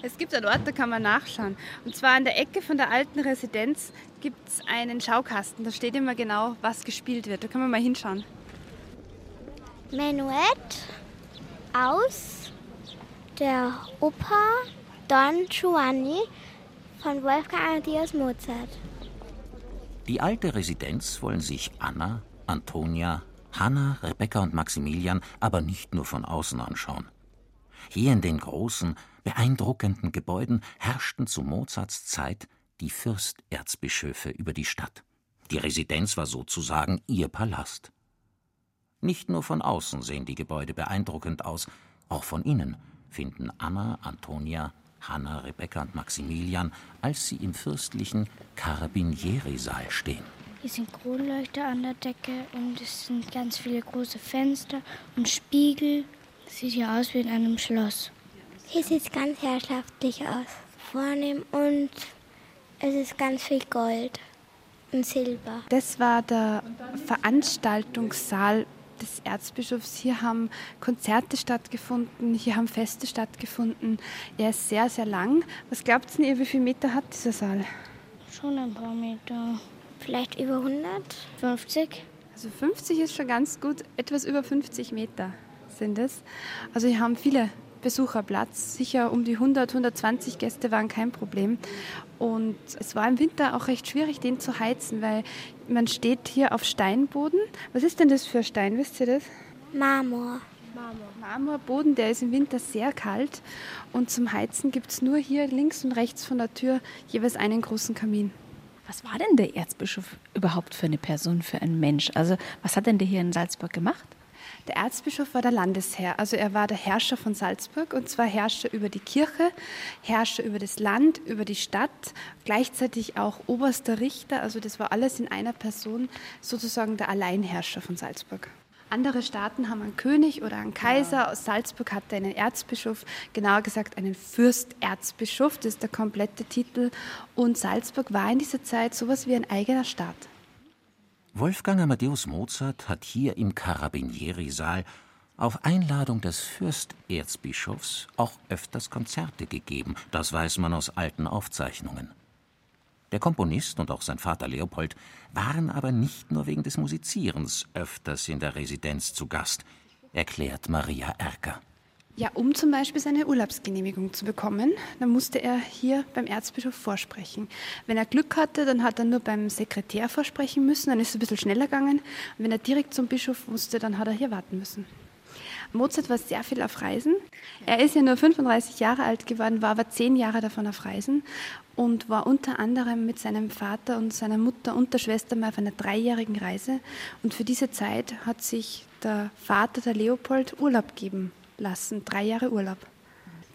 Es gibt einen Ort, da kann man nachschauen. Und zwar an der Ecke von der alten Residenz gibt es einen Schaukasten. Da steht immer genau, was gespielt wird. Da kann man mal hinschauen. Menuett aus der Oper Don Giovanni von Wolfgang Amadeus Mozart. Die alte Residenz wollen sich Anna, Antonia, Hanna, Rebecca und Maximilian aber nicht nur von außen anschauen. Hier in den großen, beeindruckenden Gebäuden herrschten zu Mozarts Zeit die Fürsterzbischöfe über die Stadt. Die Residenz war sozusagen ihr Palast. Nicht nur von außen sehen die Gebäude beeindruckend aus, auch von innen finden Anna, Antonia, Hanna, Rebecca und Maximilian, als sie im fürstlichen Carabinieri-Saal stehen. Hier sind Kronleuchter an der Decke und es sind ganz viele große Fenster und Spiegel. Sieht hier aus wie in einem Schloss. Hier sieht es ganz herrschaftlich aus. Vornehm und es ist ganz viel Gold und Silber. Das war der Veranstaltungssaal des Erzbischofs. Hier haben Konzerte stattgefunden, hier haben Feste stattgefunden. Er ist sehr, sehr lang. Was glaubt ihr, wie viele Meter hat dieser Saal? Schon ein paar Meter. Vielleicht über 150? Also 50 ist schon ganz gut. Etwas über 50 Meter sind es. Also hier haben viele Besucher Platz. Sicher um die 100, 120 Gäste waren kein Problem. Und es war im Winter auch recht schwierig, den zu heizen, weil man steht hier auf Steinboden. Was ist denn das für Stein? Wisst ihr das? Marmor. Marmor. Marmorboden, der ist im Winter sehr kalt. Und zum Heizen gibt es nur hier links und rechts von der Tür jeweils einen großen Kamin. Was war denn der Erzbischof überhaupt für eine Person, für ein Mensch? Also, was hat denn der hier in Salzburg gemacht? Der Erzbischof war der Landesherr, also er war der Herrscher von Salzburg und zwar Herrscher über die Kirche, Herrscher über das Land, über die Stadt, gleichzeitig auch oberster Richter, also das war alles in einer Person sozusagen der Alleinherrscher von Salzburg. Andere Staaten haben einen König oder einen Kaiser. Aus Salzburg hat er einen Erzbischof, genauer gesagt einen Fürsterzbischof, das ist der komplette Titel. Und Salzburg war in dieser Zeit sowas wie ein eigener Staat. Wolfgang Amadeus Mozart hat hier im Carabinieri-Saal auf Einladung des Fürsterzbischofs auch öfters Konzerte gegeben, das weiß man aus alten Aufzeichnungen. Der Komponist und auch sein Vater Leopold waren aber nicht nur wegen des Musizierens öfters in der Residenz zu Gast, erklärt Maria Erker. Ja, um zum Beispiel seine Urlaubsgenehmigung zu bekommen, dann musste er hier beim Erzbischof vorsprechen. Wenn er Glück hatte, dann hat er nur beim Sekretär vorsprechen müssen, dann ist es ein bisschen schneller gegangen. Und wenn er direkt zum Bischof musste, dann hat er hier warten müssen. Mozart war sehr viel auf Reisen. Er ist ja nur 35 Jahre alt geworden, war aber zehn Jahre davon auf Reisen und war unter anderem mit seinem Vater und seiner Mutter und der Schwester mal auf einer dreijährigen Reise. Und für diese Zeit hat sich der Vater, der Leopold, Urlaub geben lassen, drei Jahre Urlaub.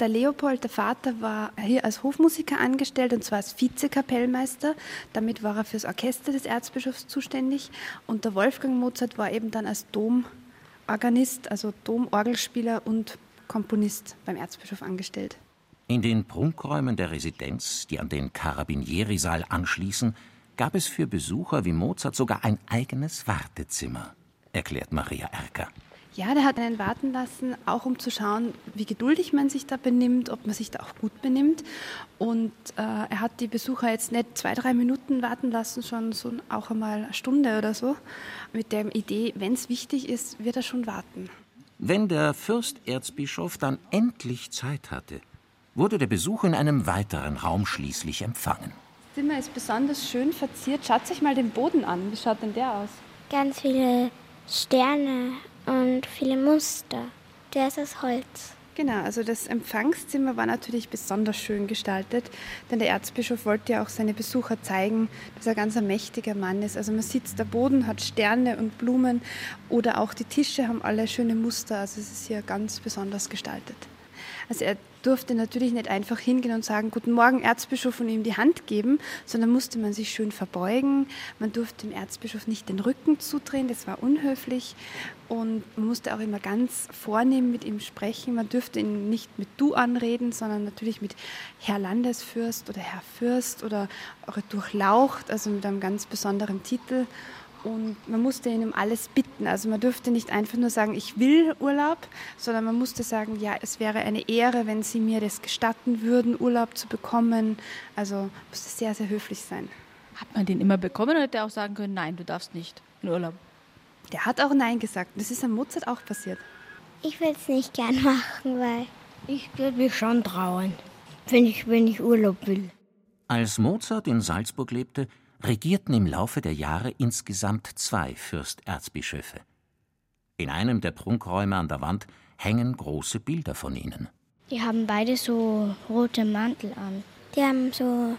Der Leopold, der Vater, war hier als Hofmusiker angestellt und zwar als Vizekapellmeister. Damit war er fürs Orchester des Erzbischofs zuständig. Und der Wolfgang Mozart war eben dann als Domorganist, also Domorgelspieler und Komponist beim Erzbischof angestellt. In den Prunkräumen der Residenz, die an den Carabinieri-Saal anschließen, gab es für Besucher wie Mozart sogar ein eigenes Wartezimmer, erklärt Maria Erker. Ja, der hat einen warten lassen, auch um zu schauen, wie geduldig man sich da benimmt, ob man sich da auch gut benimmt. Und äh, er hat die Besucher jetzt nicht zwei, drei Minuten warten lassen, schon so auch einmal eine Stunde oder so. Mit der Idee, wenn es wichtig ist, wird er schon warten. Wenn der Fürsterzbischof dann endlich Zeit hatte, wurde der Besuch in einem weiteren Raum schließlich empfangen. Das Zimmer ist besonders schön verziert. Schaut sich mal den Boden an. Wie schaut denn der aus? Ganz viele Sterne und viele Muster. Der ist aus Holz. Genau, also das Empfangszimmer war natürlich besonders schön gestaltet, denn der Erzbischof wollte ja auch seine Besucher zeigen, dass er ganz ein mächtiger Mann ist. Also man sieht, der Boden hat Sterne und Blumen oder auch die Tische haben alle schöne Muster. Also es ist hier ganz besonders gestaltet. Also er durfte natürlich nicht einfach hingehen und sagen, guten Morgen Erzbischof und ihm die Hand geben, sondern musste man sich schön verbeugen. Man durfte dem Erzbischof nicht den Rücken zudrehen, das war unhöflich. Und man musste auch immer ganz vornehm mit ihm sprechen. Man dürfte ihn nicht mit Du anreden, sondern natürlich mit Herr Landesfürst oder Herr Fürst oder Durchlaucht, also mit einem ganz besonderen Titel. Und man musste ihn um alles bitten. Also man durfte nicht einfach nur sagen, ich will Urlaub, sondern man musste sagen, ja, es wäre eine Ehre, wenn Sie mir das gestatten würden, Urlaub zu bekommen. Also musste sehr, sehr höflich sein. Hat man den immer bekommen oder hätte er auch sagen können, nein, du darfst nicht in Urlaub? Der hat auch Nein gesagt. Das ist am Mozart auch passiert. Ich will es nicht gern machen, weil ich würde mich schon trauen, wenn ich, wenn ich Urlaub will. Als Mozart in Salzburg lebte, regierten im Laufe der Jahre insgesamt zwei Fürsterzbischöfe. In einem der Prunkräume an der Wand hängen große Bilder von ihnen. Die haben beide so rote Mantel an. Die haben so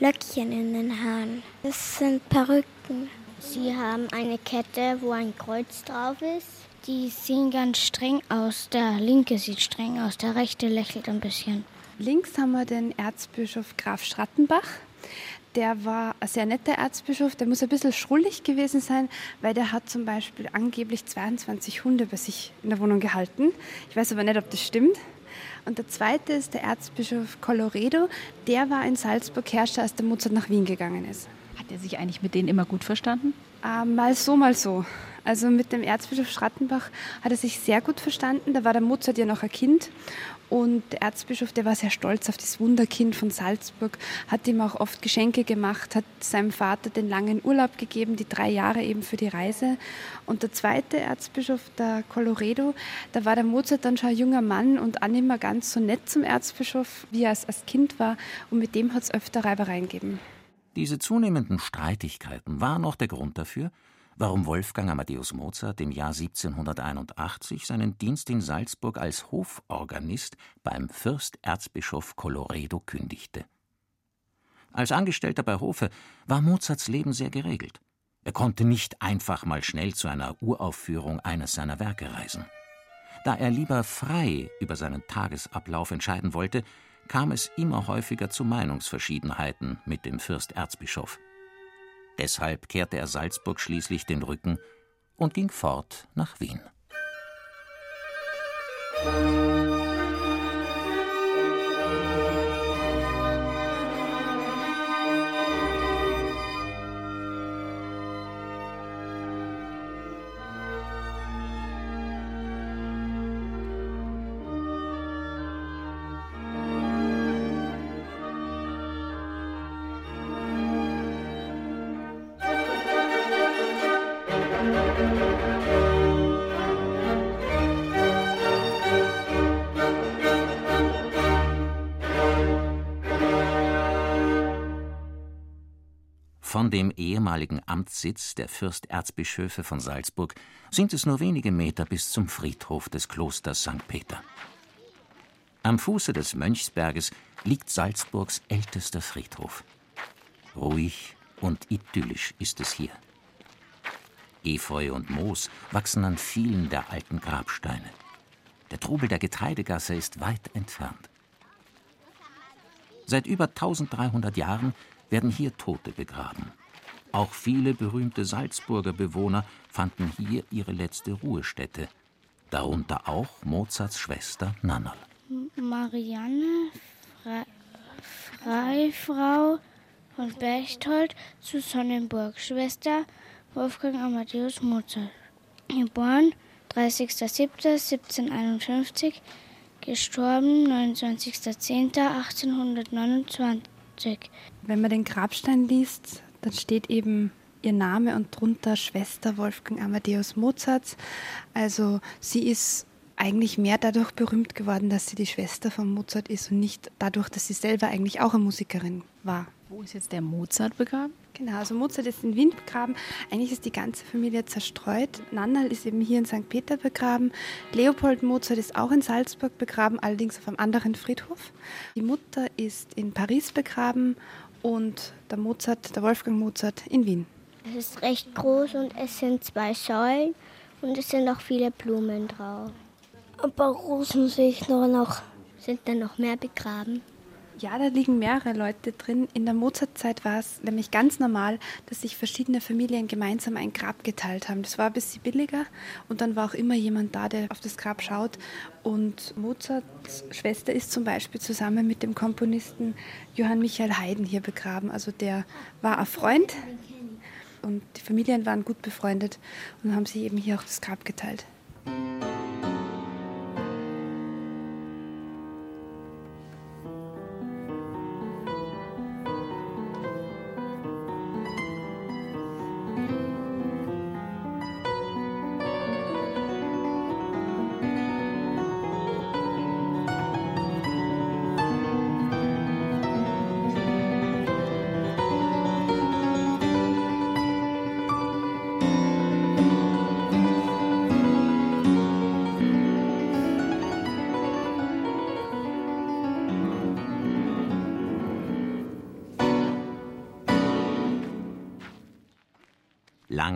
Löckchen in den Haaren. Das sind Perücken. Sie haben eine Kette, wo ein Kreuz drauf ist. Die sehen ganz streng aus. Der linke sieht streng aus, der rechte lächelt ein bisschen. Links haben wir den Erzbischof Graf Schrattenbach der war ein sehr netter Erzbischof, der muss ein bisschen schrullig gewesen sein, weil der hat zum Beispiel angeblich 22 Hunde bei sich in der Wohnung gehalten. Ich weiß aber nicht, ob das stimmt. Und der zweite ist der Erzbischof Colloredo, der war in Salzburg Herrscher, als der Mozart nach Wien gegangen ist. Hat er sich eigentlich mit denen immer gut verstanden? Äh, mal so, mal so. Also mit dem Erzbischof Schrattenbach hat er sich sehr gut verstanden. Da war der Mozart ja noch ein Kind und der Erzbischof, der war sehr stolz auf das Wunderkind von Salzburg, hat ihm auch oft Geschenke gemacht, hat seinem Vater den langen Urlaub gegeben, die drei Jahre eben für die Reise. Und der zweite Erzbischof, der Colloredo, da war der Mozart dann schon ein junger Mann und auch nicht mehr ganz so nett zum Erzbischof, wie er als, als Kind war. Und mit dem hat es öfter Reibereien gegeben. Diese zunehmenden Streitigkeiten waren auch der Grund dafür, warum Wolfgang Amadeus Mozart im Jahr 1781 seinen Dienst in Salzburg als Hoforganist beim Fürsterzbischof Colloredo kündigte. Als Angestellter bei Hofe war Mozarts Leben sehr geregelt. Er konnte nicht einfach mal schnell zu einer Uraufführung eines seiner Werke reisen. Da er lieber frei über seinen Tagesablauf entscheiden wollte, kam es immer häufiger zu Meinungsverschiedenheiten mit dem Fürsterzbischof. Deshalb kehrte er Salzburg schließlich den Rücken und ging fort nach Wien. Von dem ehemaligen Amtssitz der Fürsterzbischöfe von Salzburg sind es nur wenige Meter bis zum Friedhof des Klosters St. Peter. Am Fuße des Mönchsberges liegt Salzburgs ältester Friedhof. Ruhig und idyllisch ist es hier. Efeu und Moos wachsen an vielen der alten Grabsteine. Der Trubel der Getreidegasse ist weit entfernt. Seit über 1300 Jahren werden hier Tote begraben. Auch viele berühmte Salzburger Bewohner fanden hier ihre letzte Ruhestätte, darunter auch Mozarts Schwester Nannerl. Marianne, Fre Freifrau von Berchtold zu Sonnenburg, Schwester Wolfgang Amadeus Mozart. Geboren 30.07.1751, gestorben 29.10.1829. Wenn man den Grabstein liest, dann steht eben ihr Name und drunter Schwester Wolfgang Amadeus Mozart. Also sie ist eigentlich mehr dadurch berühmt geworden, dass sie die Schwester von Mozart ist und nicht dadurch, dass sie selber eigentlich auch eine Musikerin war. Wo ist jetzt der Mozart begraben? Genau, also Mozart ist in Wien begraben. Eigentlich ist die ganze Familie zerstreut. Nannal ist eben hier in St. Peter begraben. Leopold Mozart ist auch in Salzburg begraben, allerdings auf einem anderen Friedhof. Die Mutter ist in Paris begraben und der Mozart, der Wolfgang Mozart in Wien. Es ist recht groß und es sind zwei Säulen und es sind auch viele Blumen drauf. Ein paar Rosen sehe ich noch. Sind da noch mehr begraben? Ja, da liegen mehrere Leute drin. In der Mozartzeit war es nämlich ganz normal, dass sich verschiedene Familien gemeinsam ein Grab geteilt haben. Das war ein bisschen billiger und dann war auch immer jemand da, der auf das Grab schaut. Und Mozarts Schwester ist zum Beispiel zusammen mit dem Komponisten Johann Michael Haydn hier begraben. Also der war ein Freund und die Familien waren gut befreundet und haben sich eben hier auch das Grab geteilt.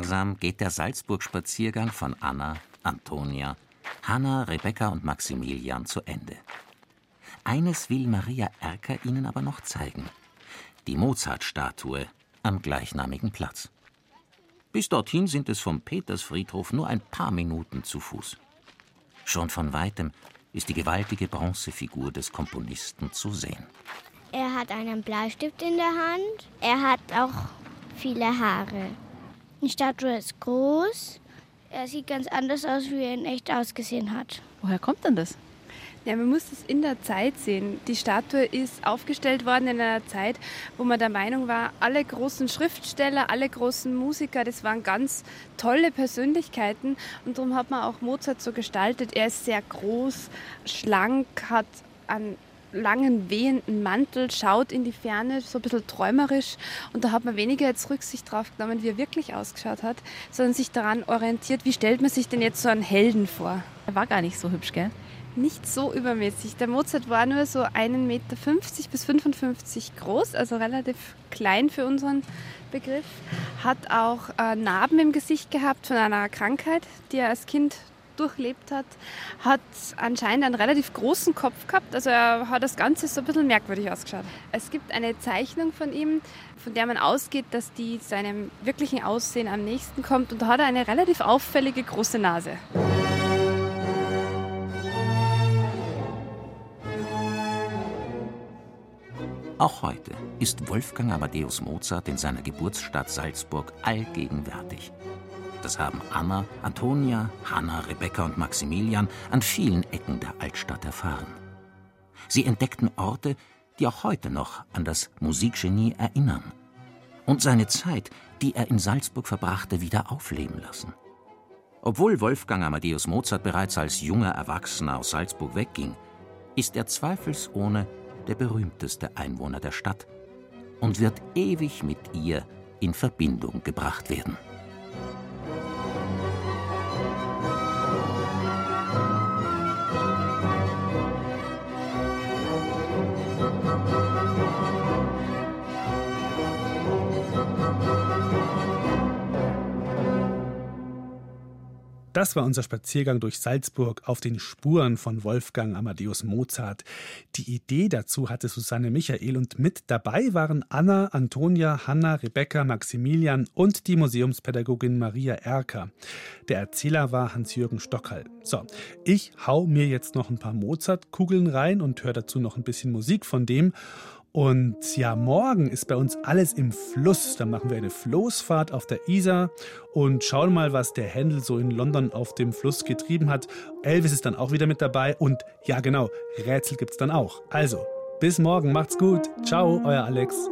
Langsam geht der Salzburg-Spaziergang von Anna, Antonia, Hanna, Rebecca und Maximilian zu Ende. Eines will Maria Erker ihnen aber noch zeigen: die Mozart-Statue am gleichnamigen Platz. Bis dorthin sind es vom Petersfriedhof nur ein paar Minuten zu Fuß. Schon von weitem ist die gewaltige Bronzefigur des Komponisten zu sehen. Er hat einen Bleistift in der Hand. Er hat auch viele Haare. Die Statue ist groß. Er sieht ganz anders aus, wie er in echt ausgesehen hat. Woher kommt denn das? Ja, man muss das in der Zeit sehen. Die Statue ist aufgestellt worden in einer Zeit, wo man der Meinung war, alle großen Schriftsteller, alle großen Musiker, das waren ganz tolle Persönlichkeiten. Und darum hat man auch Mozart so gestaltet. Er ist sehr groß, schlank, hat einen langen, wehenden Mantel, schaut in die Ferne, so ein bisschen träumerisch. Und da hat man weniger jetzt Rücksicht drauf genommen, wie er wirklich ausgeschaut hat, sondern sich daran orientiert, wie stellt man sich denn jetzt so einen Helden vor. Er war gar nicht so hübsch, gell? Nicht so übermäßig. Der Mozart war nur so 1,50 Meter bis 55 groß, also relativ klein für unseren Begriff. Hat auch äh, Narben im Gesicht gehabt von einer Krankheit, die er als Kind durchlebt hat, hat anscheinend einen relativ großen Kopf gehabt. Also er hat das Ganze so ein bisschen merkwürdig ausgeschaut. Es gibt eine Zeichnung von ihm, von der man ausgeht, dass die seinem wirklichen Aussehen am nächsten kommt. Und da hat er eine relativ auffällige große Nase. Auch heute ist Wolfgang Amadeus Mozart in seiner Geburtsstadt Salzburg allgegenwärtig. Das haben Anna, Antonia, Hanna, Rebecca und Maximilian an vielen Ecken der Altstadt erfahren. Sie entdeckten Orte, die auch heute noch an das Musikgenie erinnern und seine Zeit, die er in Salzburg verbrachte, wieder aufleben lassen. Obwohl Wolfgang Amadeus Mozart bereits als junger Erwachsener aus Salzburg wegging, ist er zweifelsohne der berühmteste Einwohner der Stadt und wird ewig mit ihr in Verbindung gebracht werden. Das war unser Spaziergang durch Salzburg auf den Spuren von Wolfgang Amadeus Mozart. Die Idee dazu hatte Susanne Michael und mit dabei waren Anna, Antonia, Hanna, Rebecca, Maximilian und die Museumspädagogin Maria Erker. Der Erzähler war Hans-Jürgen Stockhall. So, ich hau mir jetzt noch ein paar Mozart-Kugeln rein und höre dazu noch ein bisschen Musik von dem. Und ja, morgen ist bei uns alles im Fluss. Da machen wir eine Floßfahrt auf der Isar und schauen mal, was der Händel so in London auf dem Fluss getrieben hat. Elvis ist dann auch wieder mit dabei und ja, genau, Rätsel gibt's dann auch. Also, bis morgen, macht's gut. Ciao, euer Alex.